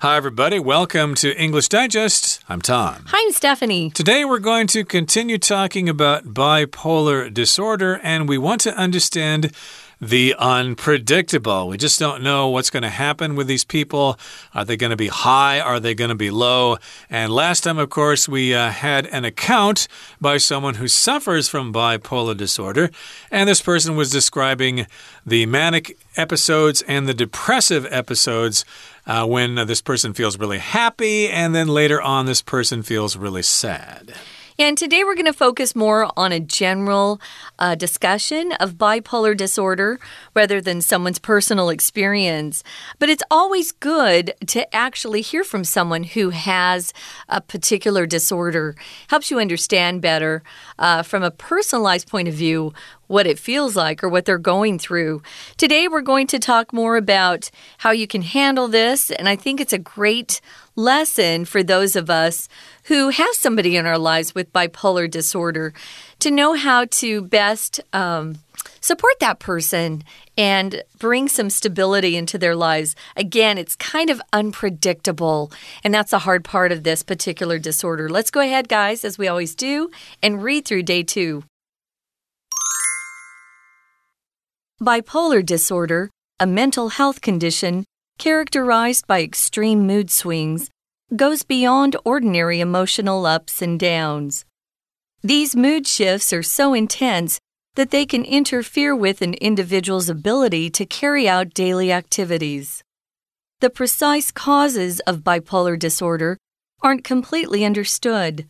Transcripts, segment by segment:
Hi, everybody. Welcome to English Digest. I'm Tom. Hi, I'm Stephanie. Today, we're going to continue talking about bipolar disorder, and we want to understand the unpredictable. We just don't know what's going to happen with these people. Are they going to be high? Are they going to be low? And last time, of course, we uh, had an account by someone who suffers from bipolar disorder. And this person was describing the manic episodes and the depressive episodes uh, when this person feels really happy, and then later on, this person feels really sad. And today we're going to focus more on a general uh, discussion of bipolar disorder rather than someone's personal experience. But it's always good to actually hear from someone who has a particular disorder. Helps you understand better uh, from a personalized point of view what it feels like or what they're going through. Today, we're going to talk more about how you can handle this, and I think it's a great lesson for those of us who have somebody in our lives with bipolar disorder to know how to best. Um, support that person and bring some stability into their lives. Again, it's kind of unpredictable, and that's a hard part of this particular disorder. Let's go ahead, guys, as we always do, and read through day two. Bipolar disorder, a mental health condition characterized by extreme mood swings, goes beyond ordinary emotional ups and downs. These mood shifts are so intense that they can interfere with an individual's ability to carry out daily activities. The precise causes of bipolar disorder aren't completely understood,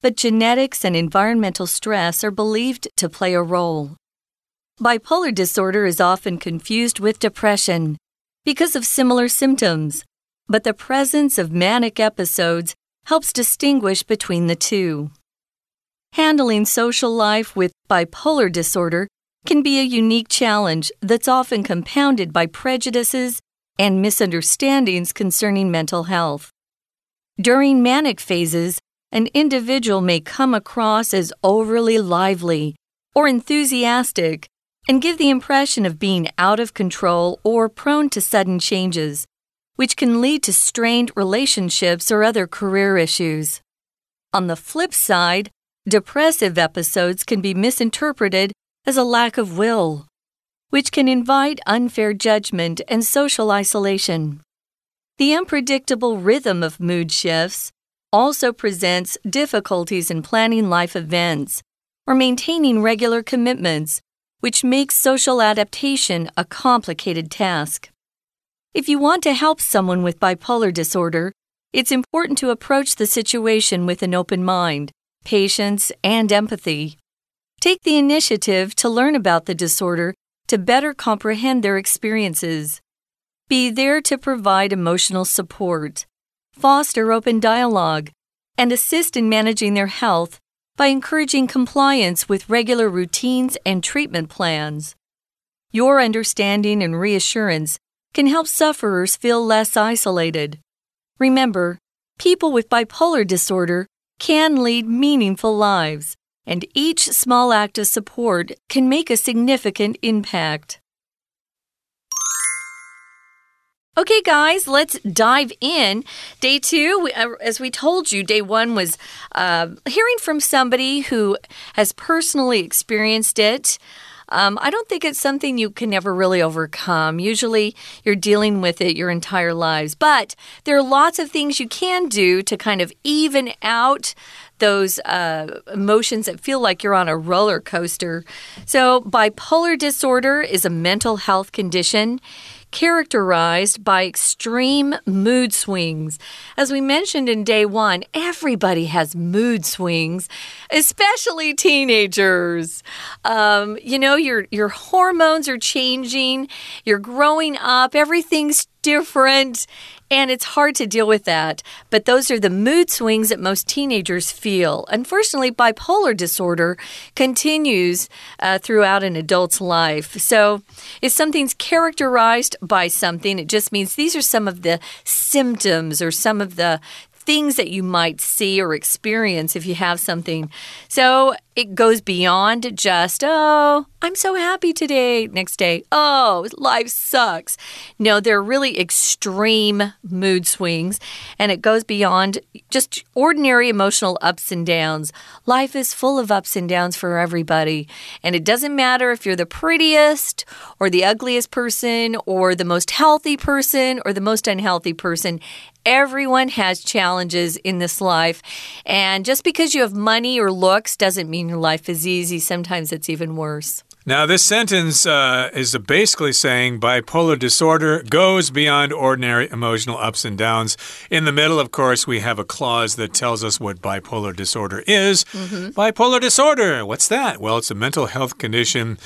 but genetics and environmental stress are believed to play a role. Bipolar disorder is often confused with depression because of similar symptoms, but the presence of manic episodes helps distinguish between the two. Handling social life with bipolar disorder can be a unique challenge that's often compounded by prejudices and misunderstandings concerning mental health. During manic phases, an individual may come across as overly lively or enthusiastic and give the impression of being out of control or prone to sudden changes, which can lead to strained relationships or other career issues. On the flip side, depressive episodes can be misinterpreted as a lack of will, which can invite unfair judgment and social isolation. The unpredictable rhythm of mood shifts also presents difficulties in planning life events or maintaining regular commitments which makes social adaptation a complicated task. If you want to help someone with bipolar disorder, it's important to approach the situation with an open mind, patience, and empathy. Take the initiative to learn about the disorder to better comprehend their experiences. Be there to provide emotional support, foster open dialogue, and assist in managing their health by encouraging compliance with regular routines and treatment plans. Your understanding and reassurance can help sufferers feel less isolated. Remember, people with bipolar disorder can lead meaningful lives, and each small act of support can make a significant impact. Okay, guys, let's dive in. Day two, we, uh, as we told you, day one was uh, hearing from somebody who has personally experienced it. Um, I don't think it's something you can never really overcome. Usually, you're dealing with it your entire lives. But there are lots of things you can do to kind of even out those uh, emotions that feel like you're on a roller coaster. So, bipolar disorder is a mental health condition characterized by extreme mood swings. As we mentioned in day one, everybody has mood swings, especially teenagers. Um, you know, your your hormones are changing, you're growing up, everything's different and it's hard to deal with that. But those are the mood swings that most teenagers feel. Unfortunately, bipolar disorder continues uh, throughout an adult's life. So if something's characterized by something, it just means these are some of the symptoms or some of the things that you might see or experience if you have something. So it goes beyond just, oh, I'm so happy today. Next day, oh, life sucks. No, they're really extreme mood swings, and it goes beyond just ordinary emotional ups and downs. Life is full of ups and downs for everybody, and it doesn't matter if you're the prettiest or the ugliest person or the most healthy person or the most unhealthy person. Everyone has challenges in this life. And just because you have money or looks doesn't mean your life is easy. Sometimes it's even worse. Now, this sentence uh, is basically saying bipolar disorder goes beyond ordinary emotional ups and downs. In the middle, of course, we have a clause that tells us what bipolar disorder is. Mm -hmm. Bipolar disorder, what's that? Well, it's a mental health condition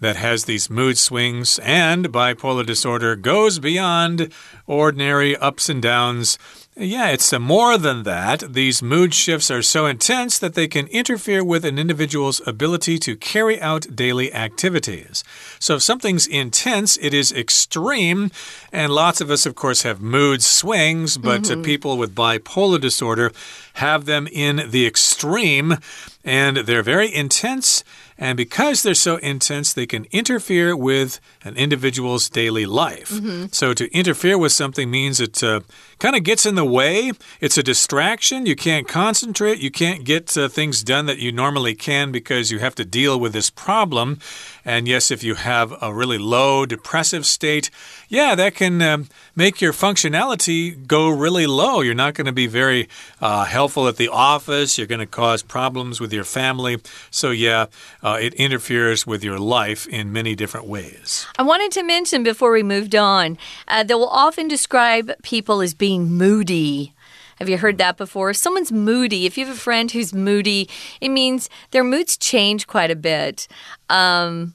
that has these mood swings, and bipolar disorder goes beyond ordinary ups and downs. Yeah, it's more than that. These mood shifts are so intense that they can interfere with an individual's ability to carry out daily activities. So, if something's intense, it is extreme. And lots of us, of course, have mood swings, but mm -hmm. people with bipolar disorder have them in the extreme, and they're very intense and because they're so intense, they can interfere with an individual's daily life. Mm -hmm. So to interfere with something means it uh, kind of gets in the way. It's a distraction. You can't concentrate. You can't get uh, things done that you normally can because you have to deal with this problem. And yes, if you have a really low depressive state, yeah, that can um, make your functionality go really low. You're not going to be very uh, helpful at the office. You're going to cause problems with your family. So, yeah, uh, it interferes with your life in many different ways. I wanted to mention before we moved on uh, that will often describe people as being moody. Have you heard that before? Someone's moody. If you have a friend who's moody, it means their moods change quite a bit. Um,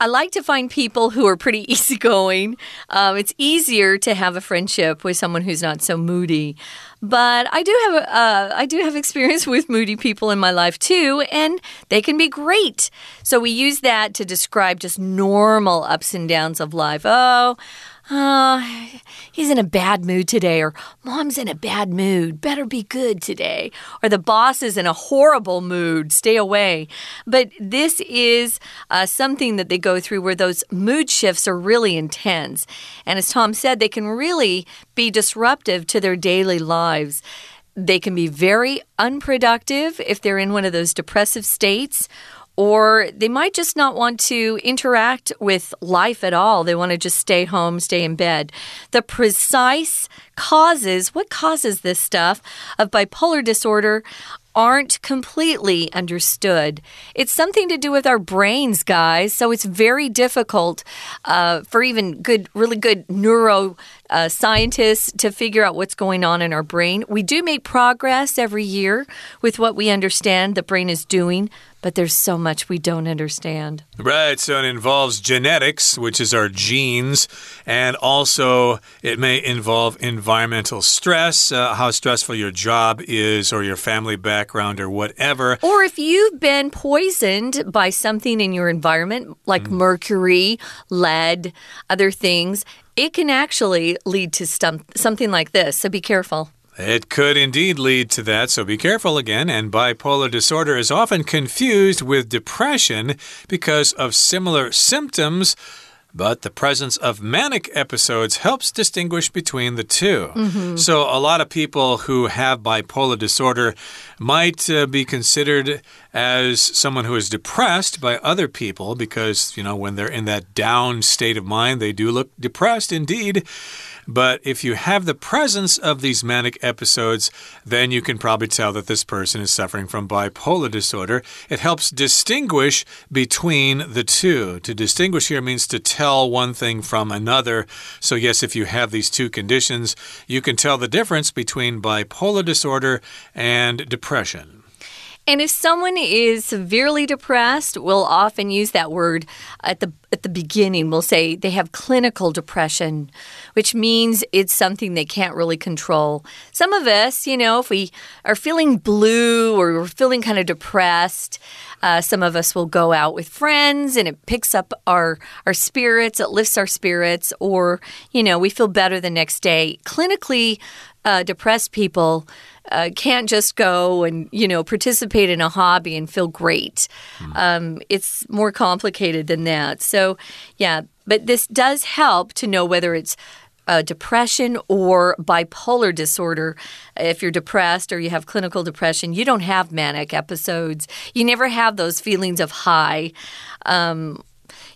I like to find people who are pretty easygoing. Um, it's easier to have a friendship with someone who's not so moody. But I do have uh, I do have experience with moody people in my life too, and they can be great. So we use that to describe just normal ups and downs of life. Oh oh, he's in a bad mood today, or mom's in a bad mood, better be good today, or the boss is in a horrible mood, stay away. But this is uh, something that they go through where those mood shifts are really intense. And as Tom said, they can really be disruptive to their daily lives. They can be very unproductive if they're in one of those depressive states or they might just not want to interact with life at all. They want to just stay home, stay in bed. The precise causes, what causes this stuff of bipolar disorder, aren't completely understood. It's something to do with our brains, guys. So it's very difficult uh, for even good, really good neuro uh, scientists to figure out what's going on in our brain. We do make progress every year with what we understand the brain is doing, but there's so much we don't understand. Right. So it involves genetics, which is our genes, and also it may involve environmental stress, uh, how stressful your job is, or your family background, or whatever. Or if you've been poisoned by something in your environment, like mm. mercury, lead, other things, it can actually lead to something like this. So be careful. It could indeed lead to that, so be careful again. And bipolar disorder is often confused with depression because of similar symptoms. But the presence of manic episodes helps distinguish between the 2 mm -hmm. So, a lot of people who have bipolar disorder might uh, be considered as someone who is depressed by other people because, you know, when they're in that down state of mind, they do look depressed indeed. But if you have the presence of these manic episodes, then you can probably tell that this person is suffering from bipolar disorder. It helps distinguish between the two. To distinguish here means to tell one thing from another. So, yes, if you have these two conditions, you can tell the difference between bipolar disorder and depression. And if someone is severely depressed, we'll often use that word at the at the beginning. We'll say they have clinical depression, which means it's something they can't really control. Some of us, you know, if we are feeling blue or we're feeling kind of depressed, uh, some of us will go out with friends and it picks up our our spirits, it lifts our spirits, or you know, we feel better the next day. Clinically uh, depressed people uh, can't just go and you know participate in a hobby and feel great. Mm. Um, it's more complicated than that. So, yeah, but this does help to know whether it's uh, depression or bipolar disorder. If you're depressed or you have clinical depression, you don't have manic episodes. You never have those feelings of high. Um,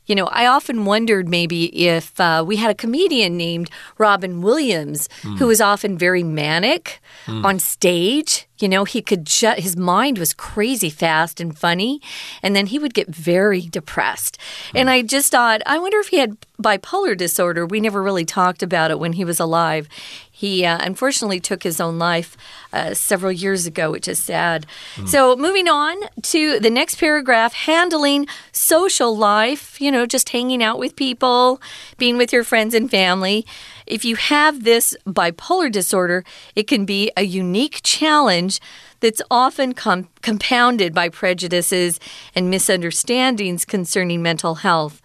you know, I often wondered maybe if uh, we had a comedian named Robin Williams, mm. who was often very manic mm. on stage. You know, he could just, his mind was crazy fast and funny. And then he would get very depressed. Mm. And I just thought, I wonder if he had bipolar disorder. We never really talked about it when he was alive. He uh, unfortunately took his own life uh, several years ago, which is sad. Mm. So, moving on to the next paragraph handling social life, you know, just hanging out with people, being with your friends and family. If you have this bipolar disorder, it can be a unique challenge that's often com compounded by prejudices and misunderstandings concerning mental health.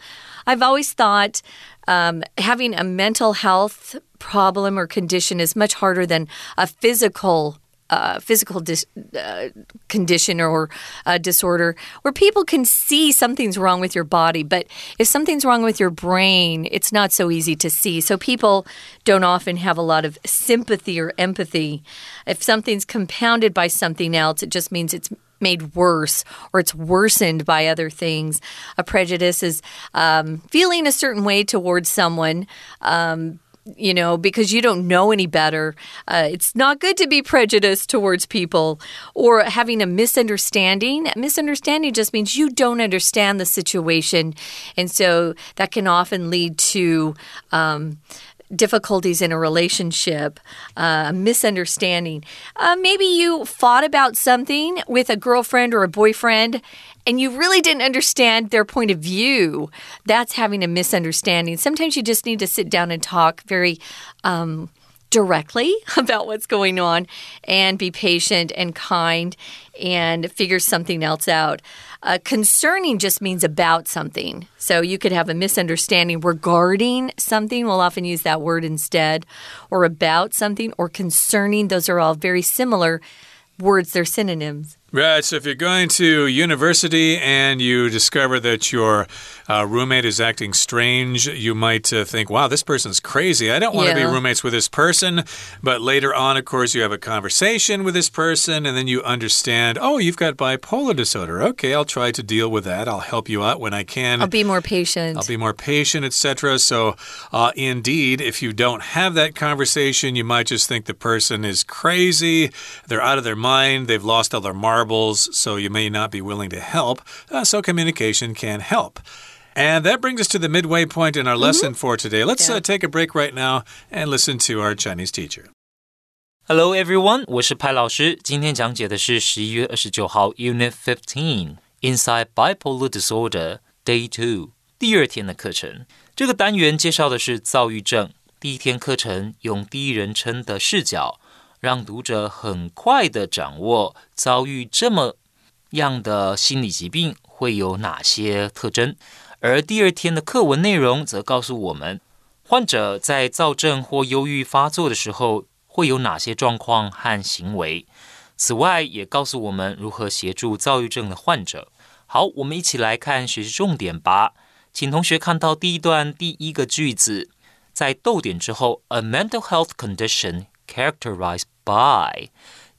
I've always thought um, having a mental health problem or condition is much harder than a physical uh, physical dis- uh, condition or uh, disorder where people can see something's wrong with your body, but if something's wrong with your brain, it's not so easy to see. So people don't often have a lot of sympathy or empathy. If something's compounded by something else, it just means it's made worse or it's worsened by other things. A prejudice is um, feeling a certain way towards someone. Um, you know, because you don't know any better. Uh, it's not good to be prejudiced towards people or having a misunderstanding. Misunderstanding just means you don't understand the situation. And so that can often lead to. Um, difficulties in a relationship, uh, a misunderstanding. Uh, maybe you fought about something with a girlfriend or a boyfriend and you really didn't understand their point of view. That's having a misunderstanding. Sometimes you just need to sit down and talk very. Um, directly about what's going on and be patient and kind and figure something else out. Uh, concerning just means about something. So you could have a misunderstanding regarding something. We'll often use that word instead, or about something, or concerning. Those are all very similar words, they're synonyms. Right. So if you're going to university and you discover that your uh, roommate is acting strange, you might uh, think, wow, this person's crazy. I don't want to yeah. be roommates with this person. But later on, of course, you have a conversation with this person and then you understand, oh, you've got bipolar disorder. Okay, I'll try to deal with that. I'll help you out when I can. I'll be more patient. I'll be more patient, etc. So, uh, indeed, if you don't have that conversation, you might just think the person is crazy. They're out of their mind. They've lost all their marbles marbles, so you may not be willing to help. Uh, so communication can help. And that brings us to the midway point in our mm -hmm. lesson for today. Let's yeah. uh, take a break right now and listen to our Chinese teacher. Hello everyone，我是派老师。今天讲解的是十一月二十九号 Unit Fifteen Inside Bipolar Disorder Day Two 第二天的课程。这个单元介绍的是躁郁症。第一天课程用第一人称的视角。 让读者很快的掌握遭遇这么样的心理疾病会有哪些特征，而第二天的课文内容则告诉我们，患者在躁症或忧郁发作的时候会有哪些状况和行为。此外，也告诉我们如何协助躁郁症的患者。好，我们一起来看学习重点吧。请同学看到第一段第一个句子，在逗点之后，a mental health condition characterized。by，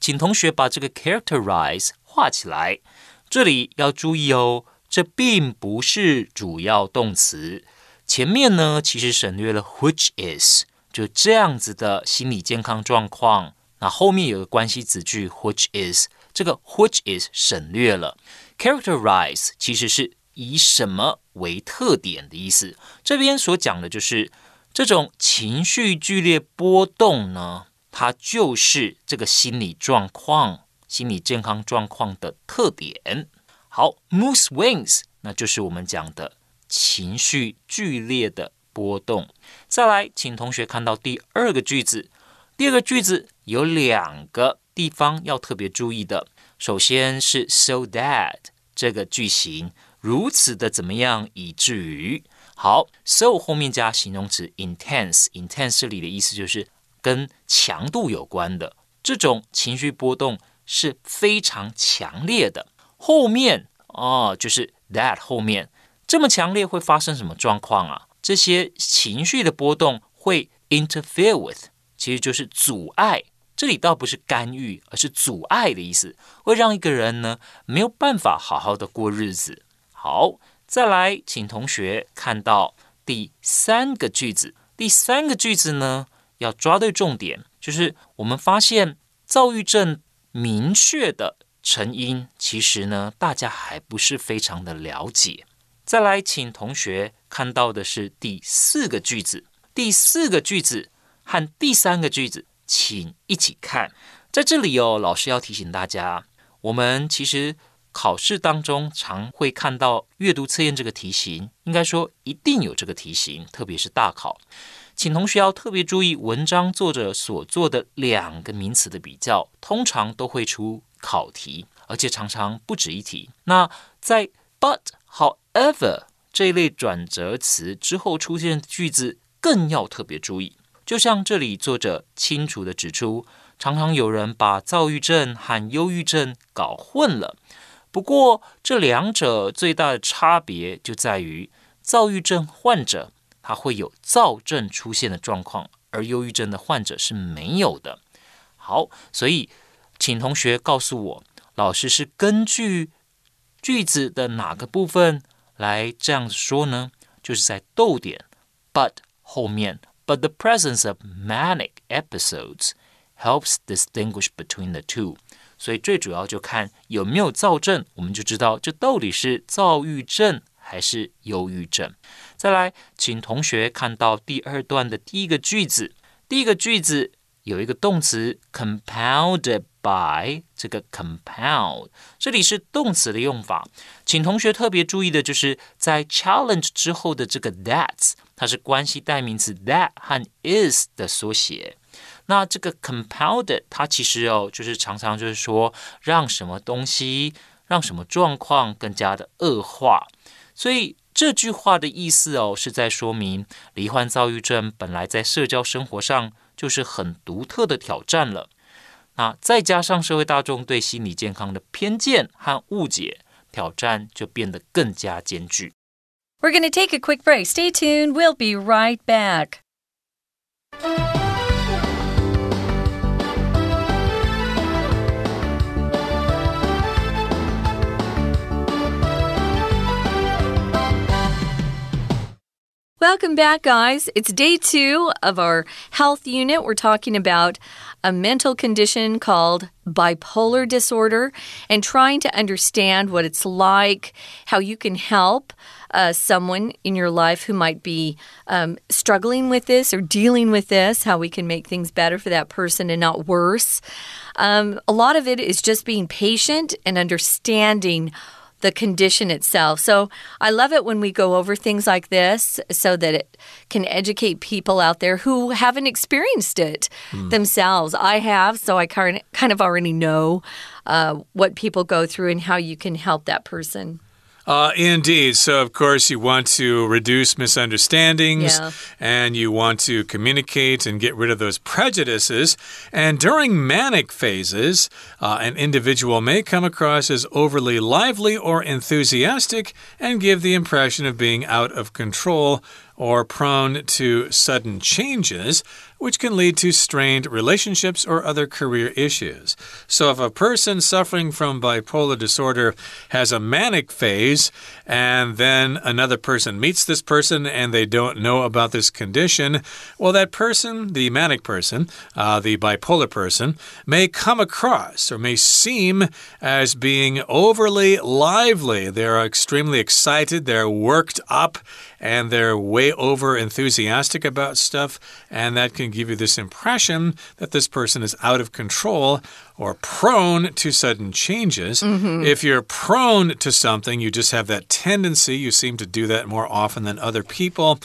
请同学把这个 characterize 画起来。这里要注意哦，这并不是主要动词。前面呢，其实省略了 which is，就这样子的心理健康状况。那后面有个关系子句 which is，这个 which is 省略了。characterize 其实是以什么为特点的意思。这边所讲的就是这种情绪剧烈波动呢。它就是这个心理状况、心理健康状况的特点。好，mood swings，那就是我们讲的情绪剧烈的波动。再来，请同学看到第二个句子。第二个句子有两个地方要特别注意的。首先是 so that 这个句型如此的怎么样，以至于好，so 后面加形容词 intense，intense 这里的意思就是。跟强度有关的。这种情绪波动是非常强烈的。后面哦，就是 that 后面这么强烈会发生什么状况啊？这些情绪的波动会 interfere with，其实就是阻碍。这里倒不是干预，而是阻碍的意思，会让一个人呢没有办法好好的过日子。好，再来，请同学看到第三个句子。第三个句子呢，要抓对重点，就是我们发现躁郁症明确的成因，其实呢，大家还不是非常的了解。再来，请同学看到的是第四个句子。第四个句子和第三个句子。请一起看，在这里哦，老师要提醒大家，我们其实考试当中常会看到阅读测验这个题型，应该说一定有这个题型，特别是大考，请同学要特别注意文章作者所做的两个名词的比较，通常都会出考题，而且常常不止一题。那在 but however 这一类转折词之后出现的句子，更要特别注意。就像这里作者清楚的指出，常常有人把躁郁症和忧郁症搞混了。不过，这两者最大的差别就在于，躁郁症患者他会有躁症出现的状况，而忧郁症的患者是没有的。好，所以请同学告诉我，老师是根据句子的哪个部分来这样子说呢？就是在逗点 but 后面。but the presence of manic episodes helps distinguish between the two。所以最主要就看有没有躁症，我们就知道这到底是躁郁症还是忧郁症。再来，请同学看到第二段的第一个句子，第一个句子有一个动词 compounded by，这个 compound 这里是动词的用法，请同学特别注意的就是在 challenge 之后的这个 that。它是关系代名词 that 和 is 的缩写。那这个 compounded，它其实哦，就是常常就是说让什么东西、让什么状况更加的恶化。所以这句话的意思哦，是在说明罹患躁郁症本来在社交生活上就是很独特的挑战了。那再加上社会大众对心理健康的偏见和误解，挑战就变得更加艰巨。We're going to take a quick break. Stay tuned. We'll be right back. Welcome back, guys. It's day two of our health unit. We're talking about a mental condition called bipolar disorder and trying to understand what it's like, how you can help uh, someone in your life who might be um, struggling with this or dealing with this, how we can make things better for that person and not worse. Um, a lot of it is just being patient and understanding the condition itself. So I love it when we go over things like this so that it can educate people out there who haven't experienced it mm. themselves. I have, so I kind of already know uh, what people go through and how you can help that person. Uh, indeed. So, of course, you want to reduce misunderstandings yeah. and you want to communicate and get rid of those prejudices. And during manic phases, uh, an individual may come across as overly lively or enthusiastic and give the impression of being out of control or prone to sudden changes which can lead to strained relationships or other career issues. So, if a person suffering from bipolar disorder has a manic phase and then another person meets this person and they don't know about this condition, well, that person, the manic person, uh, the bipolar person, may come across or may seem as being overly lively. They're extremely excited, they're worked up and they're way over enthusiastic about stuff, and that can give you this impression that this person is out of control or prone to sudden changes. Mm -hmm. If you're prone to something, you just have that tendency, you seem to do that more often than other people.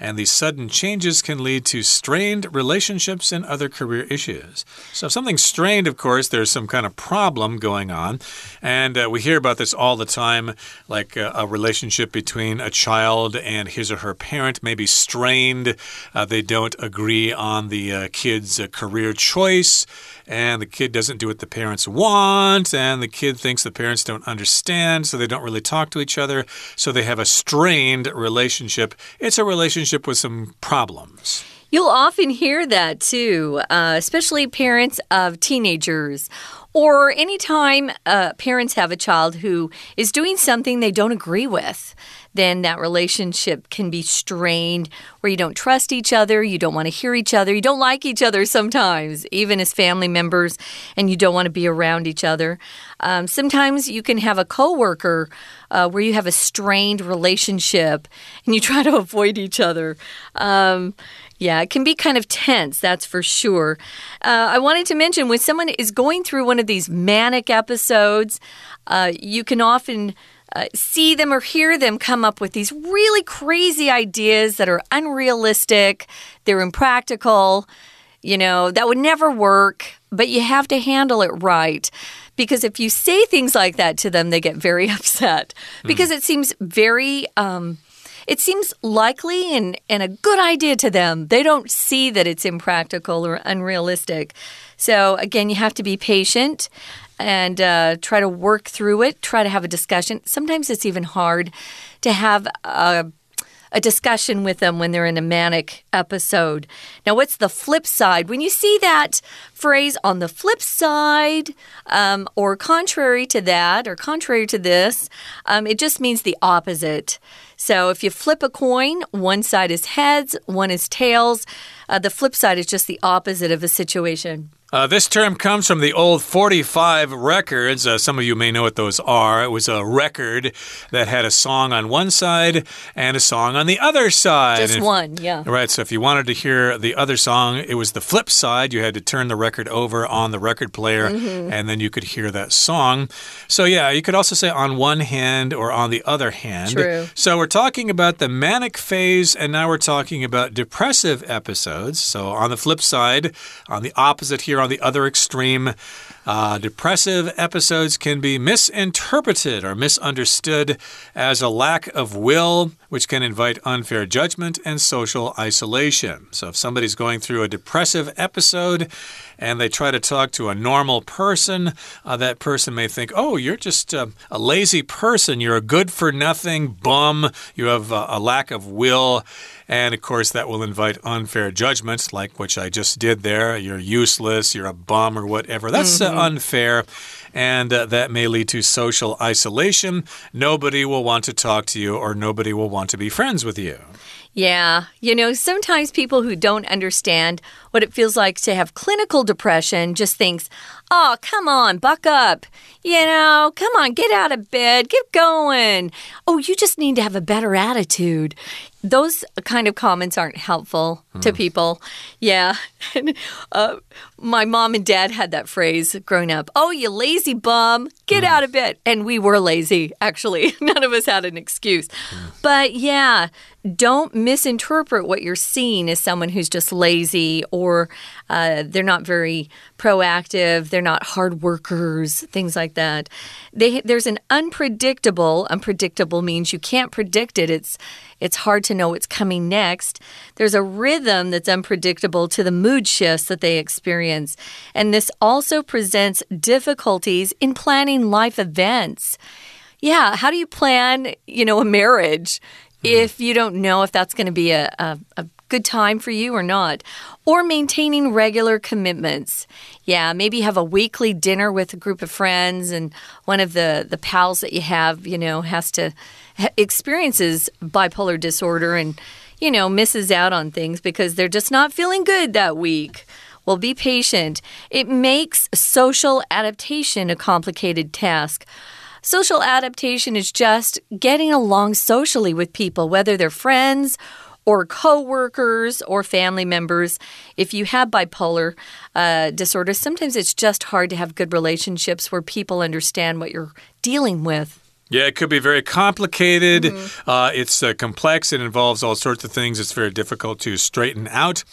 And these sudden changes can lead to strained relationships and other career issues. So, if something's strained, of course, there's some kind of problem going on. And uh, we hear about this all the time, like uh, a relationship between a child and his or her parent may be strained. Uh, they don't agree on the uh, kid's uh, career choice and the kid doesn't do what the parents want, and the kid thinks the parents don't understand, so they don't really talk to each other, so they have a strained relationship. It's a relationship with some problems. You'll often hear that too, uh, especially parents of teenagers. Or anytime uh, parents have a child who is doing something they don't agree with then that relationship can be strained where you don't trust each other, you don't want to hear each other, you don't like each other sometimes, even as family members, and you don't want to be around each other. Um, sometimes you can have a coworker uh, where you have a strained relationship and you try to avoid each other. Um, yeah, it can be kind of tense, that's for sure. Uh, I wanted to mention when someone is going through one of these manic episodes, uh, you can often uh, see them or hear them come up with these really crazy ideas that are unrealistic, they're impractical, you know, that would never work, but you have to handle it right. Because if you say things like that to them, they get very upset because mm. it seems very. Um, it seems likely and, and a good idea to them. They don't see that it's impractical or unrealistic. So, again, you have to be patient and uh, try to work through it, try to have a discussion. Sometimes it's even hard to have a, a discussion with them when they're in a manic episode. Now, what's the flip side? When you see that phrase on the flip side, um, or contrary to that, or contrary to this, um, it just means the opposite. So if you flip a coin, one side is heads, one is tails. Uh, the flip side is just the opposite of a situation. Uh, this term comes from the old 45 records. Uh, some of you may know what those are. It was a record that had a song on one side and a song on the other side. Just if, one, yeah. Right. So if you wanted to hear the other song, it was the flip side. You had to turn the record over on the record player mm -hmm. and then you could hear that song. So yeah, you could also say on one hand or on the other hand. True. So we're talking about the manic phase and now we're talking about depressive episodes. So on the flip side, on the opposite here on the other extreme. Uh, depressive episodes can be misinterpreted or misunderstood as a lack of will, which can invite unfair judgment and social isolation. So, if somebody's going through a depressive episode and they try to talk to a normal person, uh, that person may think, oh, you're just uh, a lazy person. You're a good for nothing bum. You have a lack of will. And of course, that will invite unfair judgments, like which I just did there. You're useless, you're a bum, or whatever. That's mm -hmm. Unfair. And uh, that may lead to social isolation. Nobody will want to talk to you, or nobody will want to be friends with you. Yeah. You know, sometimes people who don't understand what it feels like to have clinical depression just thinks, oh, come on, buck up. You know, come on, get out of bed, get going. Oh, you just need to have a better attitude. Those kind of comments aren't helpful mm. to hmm. people. Yeah. uh, my mom and dad had that phrase growing up Oh, you lazy bum, get mm. out of bed. And we were lazy, actually. None of us had an excuse. Mm. But yeah, don't misinterpret what you're seeing as someone who's just lazy or uh, they're not very proactive, they're not hard workers, things like that. They, there's an unpredictable, unpredictable means you can't predict it. It's it's hard to know what's coming next. There's a rhythm that's unpredictable to the mood shifts that they experience. And this also presents difficulties in planning life events. Yeah, how do you plan, you know, a marriage? if you don't know if that's going to be a, a, a, good time for you or not. Or maintaining regular commitments. Yeah, maybe have a weekly dinner with a group of friends, and one of the, the pals that you have, you know, has to experiences bipolar disorder and, you know, misses out on things because they're just not feeling good that week. Well, be patient. It makes social adaptation a complicated task. Social adaptation is just getting along socially with people, whether they're friends or coworkers or family members. If you have bipolar uh, disorder, sometimes it's just hard to have good relationships where people understand what you're dealing with. Yeah, it could be very complicated. Mm -hmm. uh, it's uh, complex. It involves all sorts of things. It's very difficult to straighten out.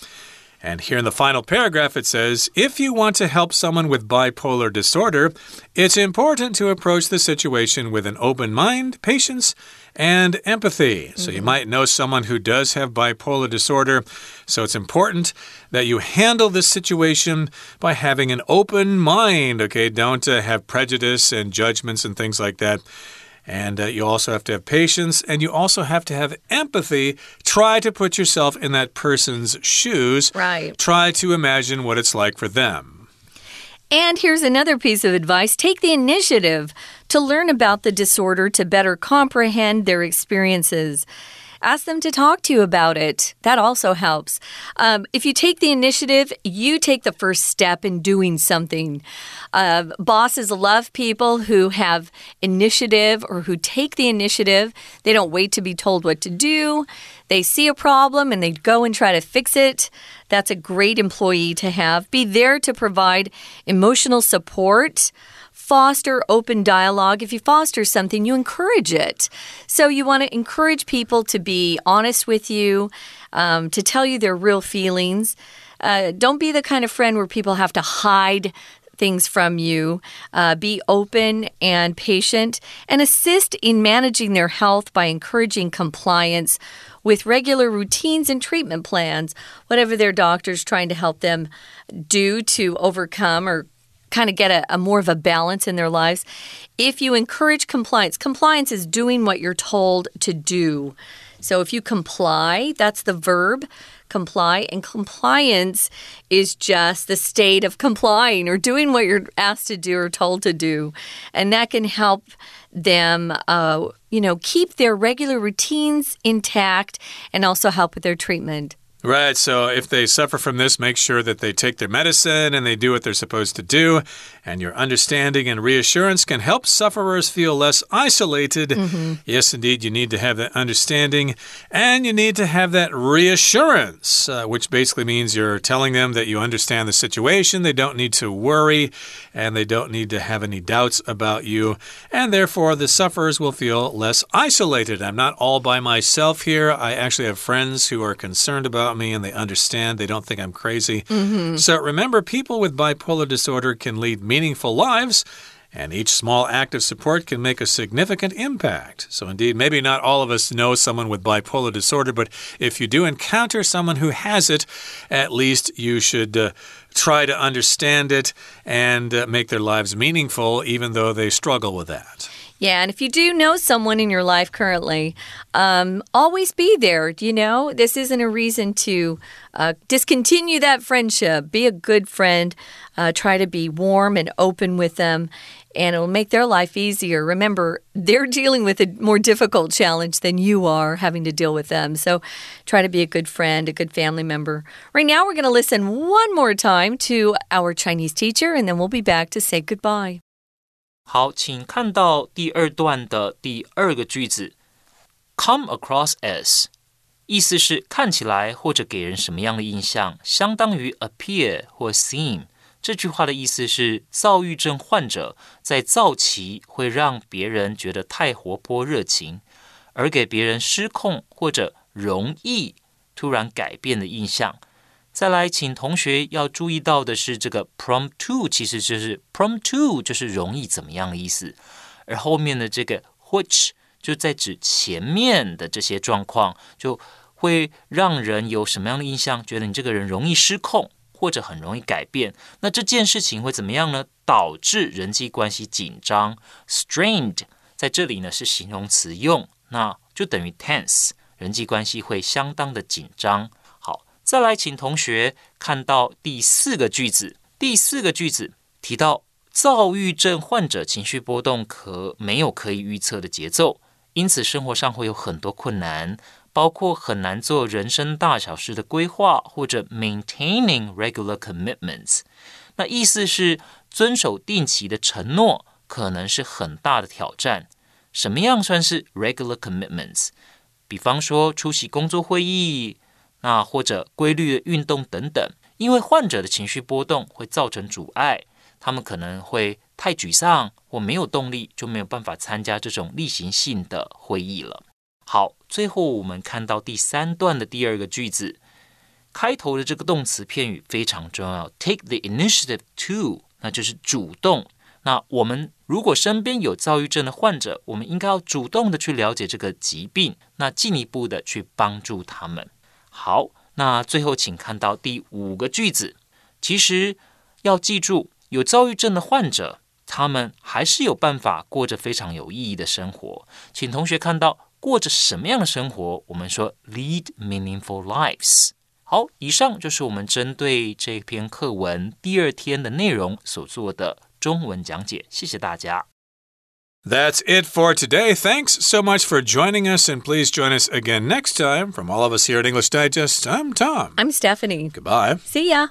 And here in the final paragraph, it says If you want to help someone with bipolar disorder, it's important to approach the situation with an open mind, patience, and empathy. So you mm-hmm. might know someone who does have bipolar disorder. So it's important that you handle this situation by having an open mind. Okay, don't uh, have prejudice and judgments and things like that. And uh, you also have to have patience and you also have to have empathy. Try to put yourself in that person's shoes. Right. Try to imagine what it's like for them. And here's another piece of advice take the initiative to learn about the disorder to better comprehend their experiences. Ask them to talk to you about it. That also helps. Um, if you take the initiative, you take the first step in doing something. Uh, bosses love people who have initiative or who take the initiative. They don't wait to be told what to do. They see a problem and they go and try to fix it. That's a great employee to have. Be there to provide emotional support foster open dialogue. If you foster something, you encourage it. So you want to encourage people to be honest with you, um, to tell you their real feelings. Uh, don't be the kind of friend where people have to hide things from you. Uh, be open and patient and assist in managing their health by encouraging compliance with regular routines and treatment plans, whatever their doctor's trying to help them do to overcome or kind of get a, a, more of a balance in their lives. If you encourage compliance, compliance is doing what you're told to do. So if you comply, that's the verb comply, and compliance is just the state of complying or doing what you're asked to do or told to do. And that can help them, uh, you know, keep their regular routines intact and also help with their treatment. Right. So if they suffer from this, make sure that they take their medicine and they do what they're supposed to do. And your understanding and reassurance can help sufferers feel less isolated. Mm -hmm. Yes, indeed, you need to have that understanding and you need to have that reassurance, uh, which basically means you're telling them that you understand the situation. They don't need to worry and they don't need to have any doubts about you. And therefore, the sufferers will feel less isolated. I'm not all by myself here. I actually have friends who are concerned about me and they understand. They don't think I'm crazy. Mm -hmm. So remember, people with bipolar disorder can lead meaningful lives. And each small act of support can make a significant impact. So, indeed, maybe not all of us know someone with bipolar disorder, but if you do encounter someone who has it, at least you should uh, try to understand it and uh, make their lives meaningful, even though they struggle with that. Yeah, and if you do know someone in your life currently, um, always be there. You know, this isn't a reason to uh, discontinue that friendship. Be a good friend. Uh, try to be warm and open with them, and it'll make their life easier. Remember, they're dealing with a more difficult challenge than you are having to deal with them. So try to be a good friend, a good family member. Right now, we're going to listen one more time to our Chinese teacher, and then we'll be back to say goodbye. 好，请看到第二段的第二个句子，come across as，意思是看起来或者给人什么样的印象，相当于 appear 或 seem。这句话的意思是，躁郁症患者在躁期会让别人觉得太活泼热情，而给别人失控或者容易突然改变的印象。再来，请同学要注意到的是，这个 prompt to 其实就是 prompt to 就是容易怎么样的意思，而后面的这个 which 就在指前面的这些状况，就会让人有什么样的印象？觉得你这个人容易失控，或者很容易改变。那这件事情会怎么样呢？导致人际关系紧张，strained 在这里呢是形容词用，那就等于 tense，人际关系会相当的紧张。再来，请同学看到第四个句子。第四个句子提到，躁郁症患者情绪波动可没有可以预测的节奏，因此生活上会有很多困难，包括很难做人生大小事的规划，或者 maintaining regular commitments。那意思是，遵守定期的承诺可能是很大的挑战。什么样算是 regular commitments？比方说，出席工作会议。那或者规律的运动等等，因为患者的情绪波动会造成阻碍，他们可能会太沮丧或没有动力，就没有办法参加这种例行性的会议了。好，最后我们看到第三段的第二个句子，开头的这个动词片语非常重要，take the initiative to，那就是主动。那我们如果身边有躁郁症的患者，我们应该要主动的去了解这个疾病，那进一步的去帮助他们。好，那最后请看到第五个句子，其实要记住，有躁郁症的患者，他们还是有办法过着非常有意义的生活。请同学看到过着什么样的生活？我们说 lead meaningful lives。好，以上就是我们针对这篇课文第二天的内容所做的中文讲解。谢谢大家。That's it for today. Thanks so much for joining us, and please join us again next time. From all of us here at English Digest, I'm Tom. I'm Stephanie. Goodbye. See ya.